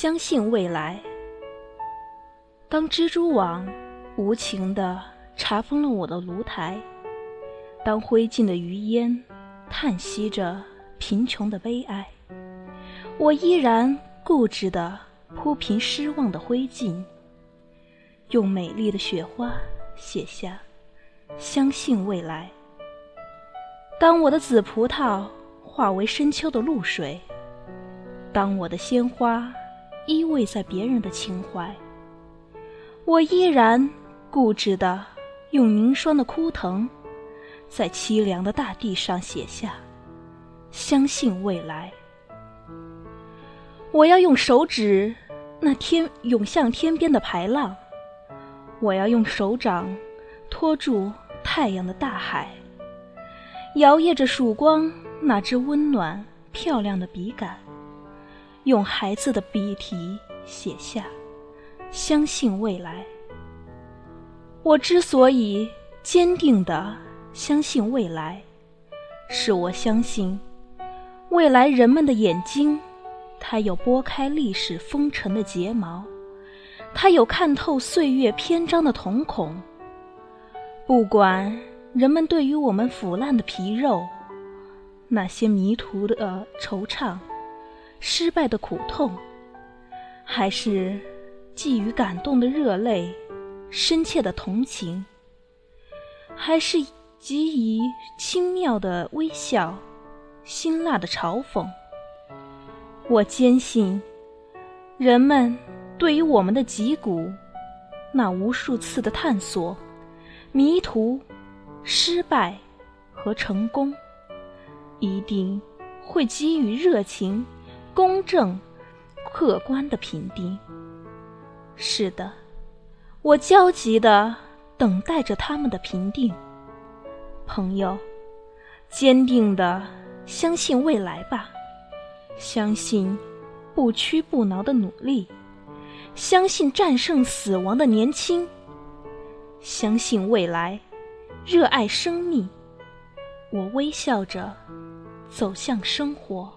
相信未来。当蜘蛛网无情地查封了我的炉台，当灰烬的余烟叹息着贫穷的悲哀，我依然固执地铺平失望的灰烬，用美丽的雪花写下“相信未来”。当我的紫葡萄化为深秋的露水，当我的鲜花依偎在别人的情怀，我依然固执的用凝霜的枯藤，在凄凉的大地上写下“相信未来”。我要用手指那天涌向天边的排浪，我要用手掌托住太阳的大海。摇曳着曙光，那支温暖漂亮的笔杆，用孩子的笔体写下“相信未来”。我之所以坚定的相信未来，是我相信未来人们的眼睛，它有拨开历史风尘的睫毛，它有看透岁月篇章的瞳孔。不管。人们对于我们腐烂的皮肉，那些迷途的惆怅，失败的苦痛，还是寄予感动的热泪，深切的同情，还是给予轻妙的微笑，辛辣的嘲讽，我坚信，人们对于我们的脊骨，那无数次的探索，迷途。失败和成功，一定会给予热情、公正、客观的评定。是的，我焦急的等待着他们的评定。朋友，坚定的相信未来吧，相信不屈不挠的努力，相信战胜死亡的年轻，相信未来。热爱生命，我微笑着走向生活。